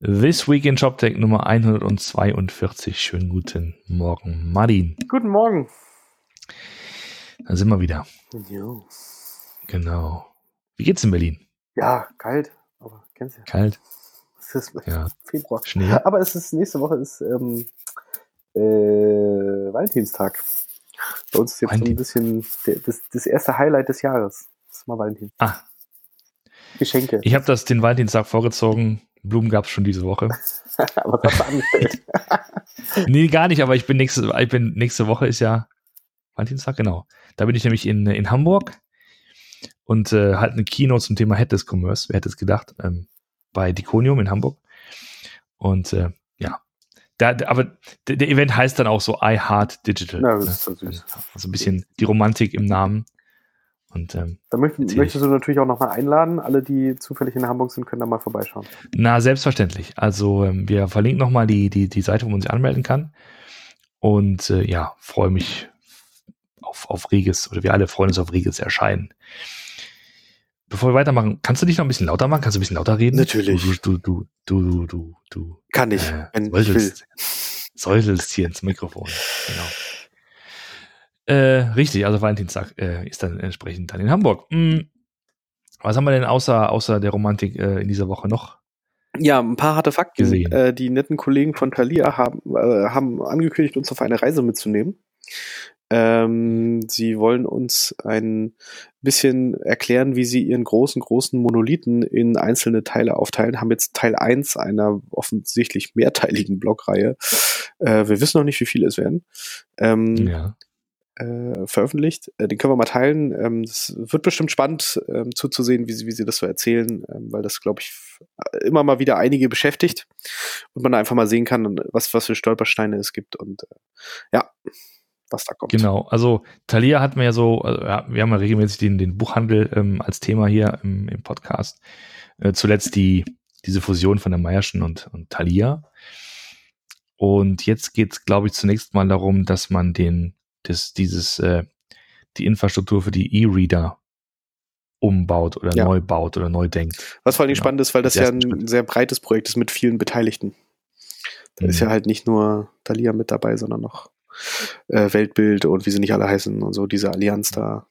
This Week in ShopTech Nummer 142. Schönen guten Morgen, Martin. Guten Morgen. Da sind wir wieder. Jo. Genau. Wie geht's in Berlin? Ja, kalt, aber kennst du ja. Kalt? Es ist Ja. Februar. Schnee? Aber es ist nächste Woche ist ähm, äh, Valentinstag. Bei uns ist jetzt so ein Valentin. bisschen der, das, das erste Highlight des Jahres. Das ist mal Valentin. Ah, Geschenke. ich habe das den Valentinstag vorgezogen. Blumen gab's schon diese Woche. aber was hast du angestellt? nee, gar nicht, aber ich bin nächste, ich bin nächste Woche ist ja Valentinstag, genau. Da bin ich nämlich in, in Hamburg und äh, halt eine Keynote zum Thema Headless Commerce. Wer hätte es gedacht? Ähm, bei Diconium in Hamburg. Und äh, ja, da, aber der, Event heißt dann auch so I Heart Digital. Das ne? ist so süß. Also ein bisschen die Romantik im Namen. Und ähm, Da möcht, Erzähl. möchtest du natürlich auch nochmal einladen. Alle, die zufällig in Hamburg sind, können da mal vorbeischauen. Na, selbstverständlich. Also ähm, wir verlinken nochmal die, die, die Seite, wo man sich anmelden kann. Und äh, ja, freue mich auf, auf reges, oder wir alle freuen uns auf reges Erscheinen. Bevor wir weitermachen, kannst du dich noch ein bisschen lauter machen? Kannst du ein bisschen lauter reden? Natürlich. Du, du, du, du, du, du, Kann ich, äh, wenn ich will. säuselst, säuselst hier ins Mikrofon. Genau. Äh, richtig, also Valentinstag äh, ist dann entsprechend dann in Hamburg. Hm, was haben wir denn außer, außer der Romantik äh, in dieser Woche noch? Ja, ein paar harte Fakten. Gesehen. Äh, die netten Kollegen von Thalia haben, äh, haben angekündigt, uns auf eine Reise mitzunehmen. Ähm, sie wollen uns ein bisschen erklären, wie sie ihren großen, großen Monolithen in einzelne Teile aufteilen. Haben jetzt Teil 1 einer offensichtlich mehrteiligen Blogreihe. Äh, wir wissen noch nicht, wie viele es werden. Ähm, Ja. Äh, veröffentlicht. Äh, den können wir mal teilen. Ähm, wird bestimmt spannend ähm, zuzusehen, wie sie, wie sie das so erzählen, ähm, weil das, glaube ich, f- immer mal wieder einige beschäftigt und man einfach mal sehen kann, was, was für Stolpersteine es gibt und äh, ja, was da kommt. Genau, also Thalia hatten wir ja so, also, ja, wir haben ja regelmäßig den, den Buchhandel ähm, als Thema hier im, im Podcast. Äh, zuletzt die, diese Fusion von der Meierschen und, und Thalia. Und jetzt geht es, glaube ich, zunächst mal darum, dass man den, das, dieses, äh, die Infrastruktur für die E-Reader umbaut oder Ja. neu baut oder neu denkt. Was vor allem Genau. spannend ist, weil das Als ja ein Schritt. sehr breites Projekt ist mit vielen Beteiligten. Da ist Mhm. ja halt nicht nur Thalia mit dabei, sondern noch äh, Weltbild und wie sie nicht alle heißen und so, diese Allianz da.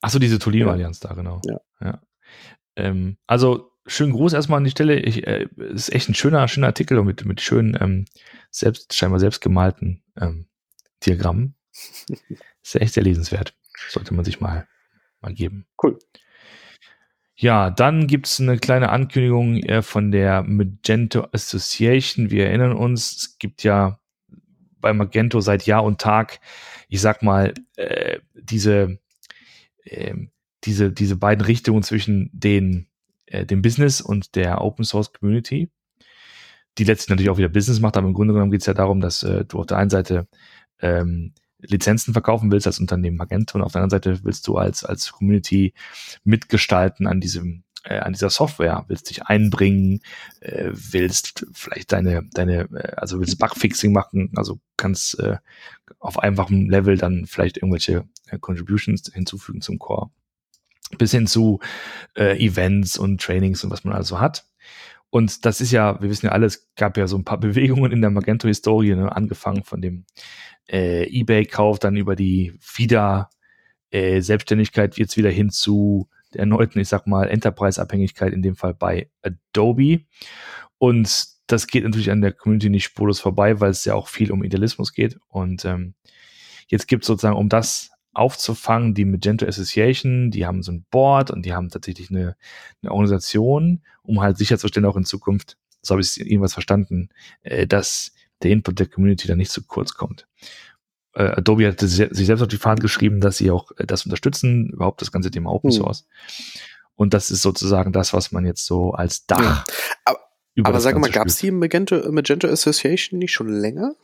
Ach so, diese Ja. Tolino-Allianz da, genau. Ja. Ähm, also, schönen Gruß erstmal an die Stelle. Ich, äh, es ist echt ein schöner, schöner Artikel und mit, mit schönen, ähm, selbst, scheinbar selbst gemalten ähm, Diagrammen. ist ja echt sehr lesenswert. Sollte man sich mal, mal geben. Cool. Ja, dann gibt's eine kleine Ankündigung äh, von der Magento Association. Wir erinnern uns, es gibt ja bei Magento seit Jahr und Tag, ich sag mal, äh, diese, ähm, diese, diese beiden Richtungen zwischen den, äh, dem Business und der Open Source Community, die letztlich natürlich auch wieder Business macht, aber im Grunde genommen geht es ja darum, dass äh, du auf der einen Seite ähm, Lizenzen verkaufen willst als Unternehmen Magento und auf der anderen Seite willst du als, als Community mitgestalten an diesem äh, an dieser Software, willst dich einbringen, äh, willst vielleicht deine, deine, äh, also willst Bugfixing machen, also kannst äh, auf einfachem Level dann vielleicht irgendwelche äh, Contributions hinzufügen zum Core. Bis hin zu äh, Events und Trainings und was man also hat. Und das ist ja, wir wissen ja alle, es gab ja so ein paar Bewegungen in der Magento-Historie, ne? angefangen von dem äh, Ebay-Kauf, dann über die wieder äh, Selbstständigkeit jetzt wieder hin zu der erneuten, ich sag mal, Enterprise-Abhängigkeit, in dem Fall bei Adobe. Und das geht natürlich an der Community nicht spurlos vorbei, weil es ja auch viel um Idealismus geht. Und ähm, jetzt gibt es sozusagen, um das aufzufangen, die Magento Association, die haben so ein Board und die haben tatsächlich eine, eine Organisation, um halt sicherzustellen, auch in Zukunft, so habe ich es irgendwas verstanden, äh, dass der Input der Community da nicht zu kurz kommt. Äh, Adobe hat sich selbst auf die Fahnen geschrieben, dass sie auch äh, das unterstützen, überhaupt das ganze Thema Open Hm. Source. Und das ist sozusagen das, was man jetzt so als Dach. Ja. Aber- Aber sag mal, gab es die Magento, Magento Association nicht schon länger?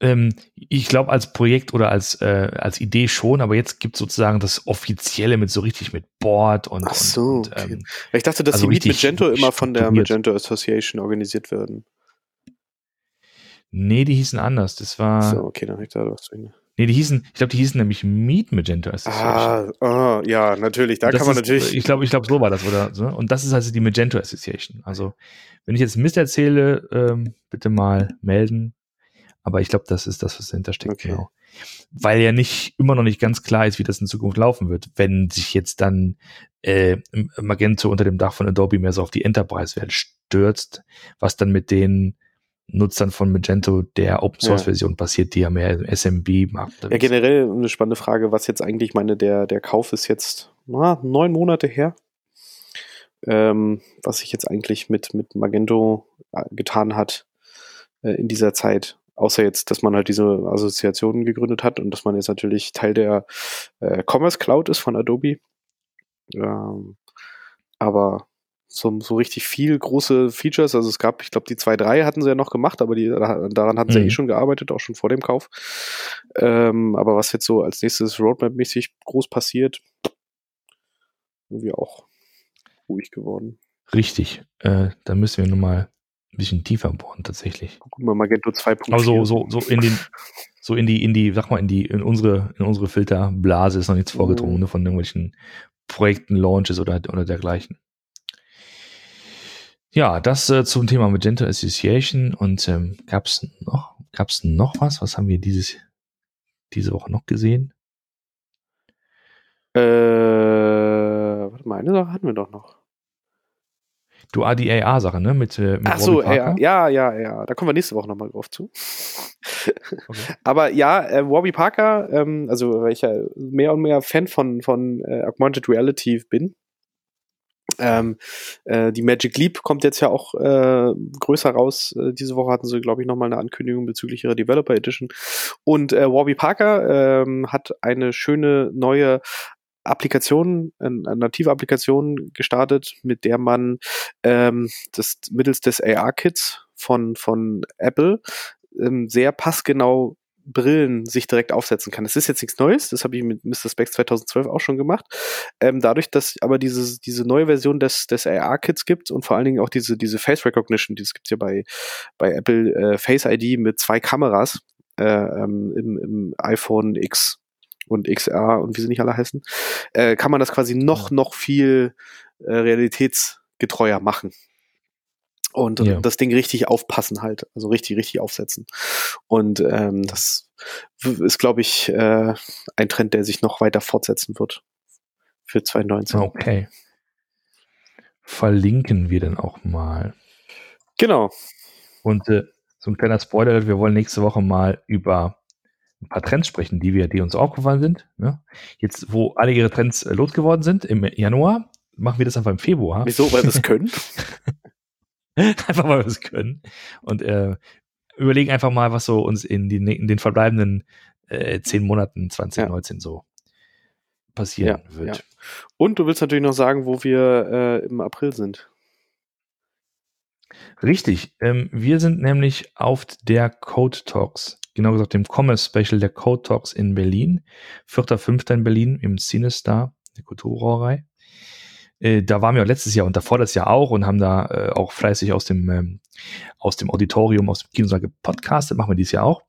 Ähm, ich glaube, als Projekt oder als, äh, als Idee schon, aber jetzt gibt es sozusagen das Offizielle mit so richtig mit Board und, Ach so, und, und okay. ähm, ich dachte, dass Also die Meet Magento immer von der. Magento Association organisiert werden. Nee, die hießen anders. Das war, so, okay, dann hab ich da was drin. Nee, die hießen, ich glaube, die hießen nämlich Meet Magento Association. Ah, ah ja, natürlich. Da kann man ist, natürlich. Ich glaube, ich glaube, so war das, oder? So. Und das ist also die Magento Association. Also, wenn ich jetzt Mist erzähle, ähm, bitte mal melden. Aber ich glaube, das ist das, was dahinter steckt, okay. genau. Weil ja nicht immer noch nicht ganz klar ist, wie das in Zukunft laufen wird, wenn sich jetzt dann äh, Magento unter dem Dach von Adobe mehr so auf die Enterprise-Welt stürzt, was dann mit den Nutzern von Magento der Open Source Version ja. passiert, die ja mehr SMB macht. Ja, generell eine spannende Frage, was jetzt eigentlich meine, der, der Kauf ist jetzt na, neun Monate her. Ähm, was sich jetzt eigentlich mit, mit Magento äh, getan hat äh, in dieser Zeit. Außer jetzt, dass man halt diese Assoziationen gegründet hat und dass man jetzt natürlich Teil der äh, Commerce Cloud ist von Adobe. Ähm, aber so, so richtig viel große Features. Also es gab, ich glaube, die 2.3 hatten sie ja noch gemacht, aber die, daran hatten sie mhm. ja eh schon gearbeitet, auch schon vor dem Kauf. Ähm, aber was jetzt so als nächstes Roadmap-mäßig groß passiert, irgendwie auch ruhig geworden. Richtig. Äh, da müssen wir nochmal ein bisschen tiefer bohren, tatsächlich. Gucken wir Magento 2.4. Also so, so in den, so in die, in die, sag mal, in die, in unsere, in unsere Filterblase ist noch nichts vorgedrungen, mhm. ne, von irgendwelchen Projekten, Launches oder, oder dergleichen. Ja, das äh, zum Thema Magento Association und ähm, gab es noch, gab's noch was? Was haben wir dieses, diese Woche noch gesehen? Äh, warte mal, eine Sache hatten wir doch noch. Du, ah, die AR-Sache, ne? Mit, äh, mit Ach so, ja, ja, ja, ja. Da kommen wir nächste Woche nochmal drauf zu. Okay. Aber ja, äh, Warby Parker, ähm, also weil ich ja mehr und mehr Fan von, von äh, Augmented Reality bin, ähm, äh, die Magic Leap kommt jetzt ja auch äh, größer raus. Äh, diese Woche hatten sie, glaube ich, nochmal eine Ankündigung bezüglich ihrer Developer Edition. Und äh, Warby Parker ähm, hat eine schöne neue Applikation, eine native Applikation gestartet, mit der man ähm, das mittels des AR-Kits von, von Apple ähm, sehr passgenau Brillen sich direkt aufsetzen kann. Das ist jetzt nichts Neues, das habe ich mit Mr. Specs 2012 auch schon gemacht. Ähm, dadurch, dass aber diese, diese neue Version des, des AR-Kits gibt und vor allen Dingen auch diese, diese Face Recognition, das gibt ja bei, bei Apple äh, Face ID mit zwei Kameras äh, ähm, im, im iPhone X und XR und wie sie nicht alle heißen, äh, kann man das quasi noch, noch viel äh, realitätsgetreuer machen und ja. das Ding richtig aufpassen halt, also richtig, richtig aufsetzen. Und ähm, das ist, glaube ich, äh, ein Trend, der sich noch weiter fortsetzen wird für 2019. Okay. Verlinken wir dann auch mal. Genau. Und äh, so ein kleiner Spoiler, wir wollen nächste Woche mal über ein paar Trends sprechen, die wir, die uns aufgefallen sind. Ne? Jetzt, wo alle ihre Trends äh, losgeworden sind im Januar, machen wir das einfach im Februar. Wieso, weil wir es können? einfach weil wir es können. Und äh, überlegen einfach mal, was so uns in, die, in den verbleibenden äh, zehn Monaten 2019 ja. so passieren ja, wird. Ja. Und du willst natürlich noch sagen, wo wir äh, im April sind. Richtig. Ähm, wir sind nämlich auf der Code Talks, genau gesagt dem Commerce Special der Code Talks in Berlin. 4.5. in Berlin im Cinestar, der Kulturbrauerei. Äh, da waren wir auch letztes Jahr und davor das Jahr auch und haben da äh, auch fleißig aus dem, ähm, aus dem Auditorium, aus dem Kinosaal gepodcastet, machen wir dieses Jahr auch.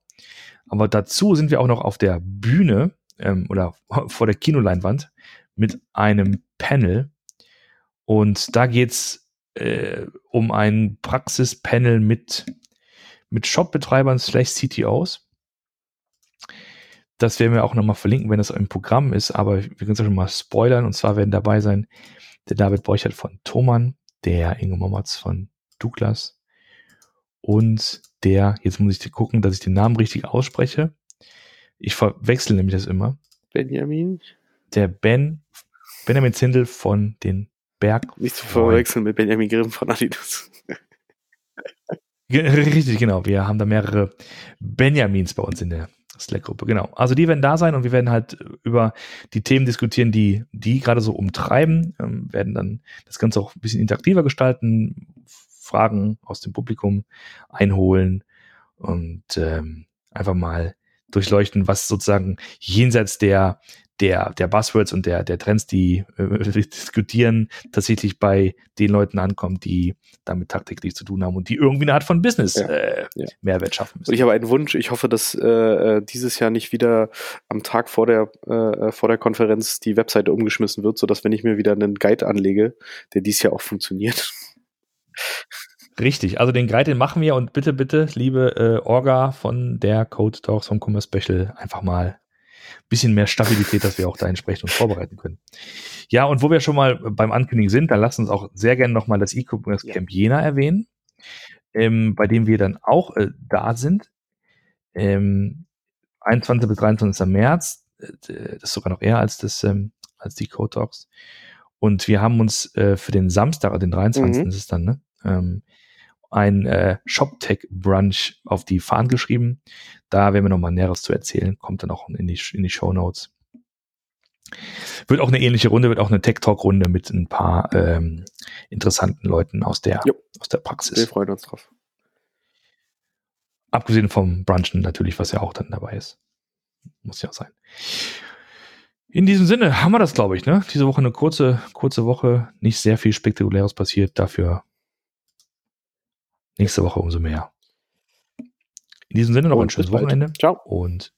Aber dazu sind wir auch noch auf der Bühne ähm, oder vor der Kinoleinwand mit einem Panel. Und da geht's äh, um ein Praxispanel mit, mit Shopbetreibern slash CTOs. Das werden wir auch nochmal verlinken, wenn das im Programm ist, aber wir können es ja schon mal spoilern. Und zwar werden dabei sein der David Borchert von Thomann, der Ingo Mommertz von Douglas und der, jetzt muss ich gucken, dass ich den Namen richtig ausspreche. Ich verwechsel nämlich das immer. Benjamin? Der Ben, Benjamin Zindel von den Berg. Nicht zu verwechseln mit Benjamin Grimm von Adidas. Richtig, genau. Wir haben da mehrere Benjamins bei uns in der Slack-Gruppe, genau. Also die werden da sein und wir werden halt über die Themen diskutieren, die die gerade so umtreiben, ähm, werden dann das Ganze auch ein bisschen interaktiver gestalten, Fragen aus dem Publikum einholen und ähm, einfach mal durchleuchten, was sozusagen jenseits der der, der Buzzwords und der, der Trends, die äh, diskutieren, tatsächlich bei den Leuten ankommt, die damit tagtäglich zu tun haben und die irgendwie eine Art von Business ja, äh, ja. Mehrwert schaffen müssen. Und ich habe einen Wunsch, ich hoffe, dass äh, äh dieses Jahr nicht wieder am Tag vor der, äh, vor der Konferenz die Webseite umgeschmissen wird, sodass wenn ich mir wieder einen Guide anlege, der dies Jahr auch funktioniert. Richtig, also den Guide, den machen wir und bitte, bitte, liebe äh, Orga von der Code Talks vom Commerce Special, einfach mal bisschen mehr Stabilität, dass wir auch da entsprechend uns vorbereiten können. Ja, und wo wir schon mal beim Ankündigen sind, dann lasst uns auch sehr gerne nochmal das E-Commerce Camp Jena erwähnen, ähm, bei dem wir dann auch äh, da sind. Ähm, 21. bis 23. März, äh, das ist sogar noch eher als das, ähm, als die Code Talks. Und wir haben uns äh, für den Samstag, den 23. Mhm. ist es dann, ne? Ein äh, ShopTech-Brunch auf die Fahnen geschrieben. Da werden wir nochmal Näheres zu erzählen. Kommt dann auch in die, in die Show Notes. Wird auch eine ähnliche Runde, wird auch eine Tech-Talk-Runde mit ein paar ähm, interessanten Leuten aus der, aus der Praxis. Wir freuen uns drauf. Abgesehen vom Brunchen natürlich, was ja auch dann dabei ist. Muss ja sein. In diesem Sinne haben wir das, glaube ich, ne? Diese Woche eine kurze, kurze Woche, nicht sehr viel Spektakuläres passiert, dafür Nächste Woche umso mehr. In diesem Sinne noch und ein schönes Wochenende. Ciao. Und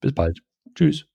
bis bald. Tschüss.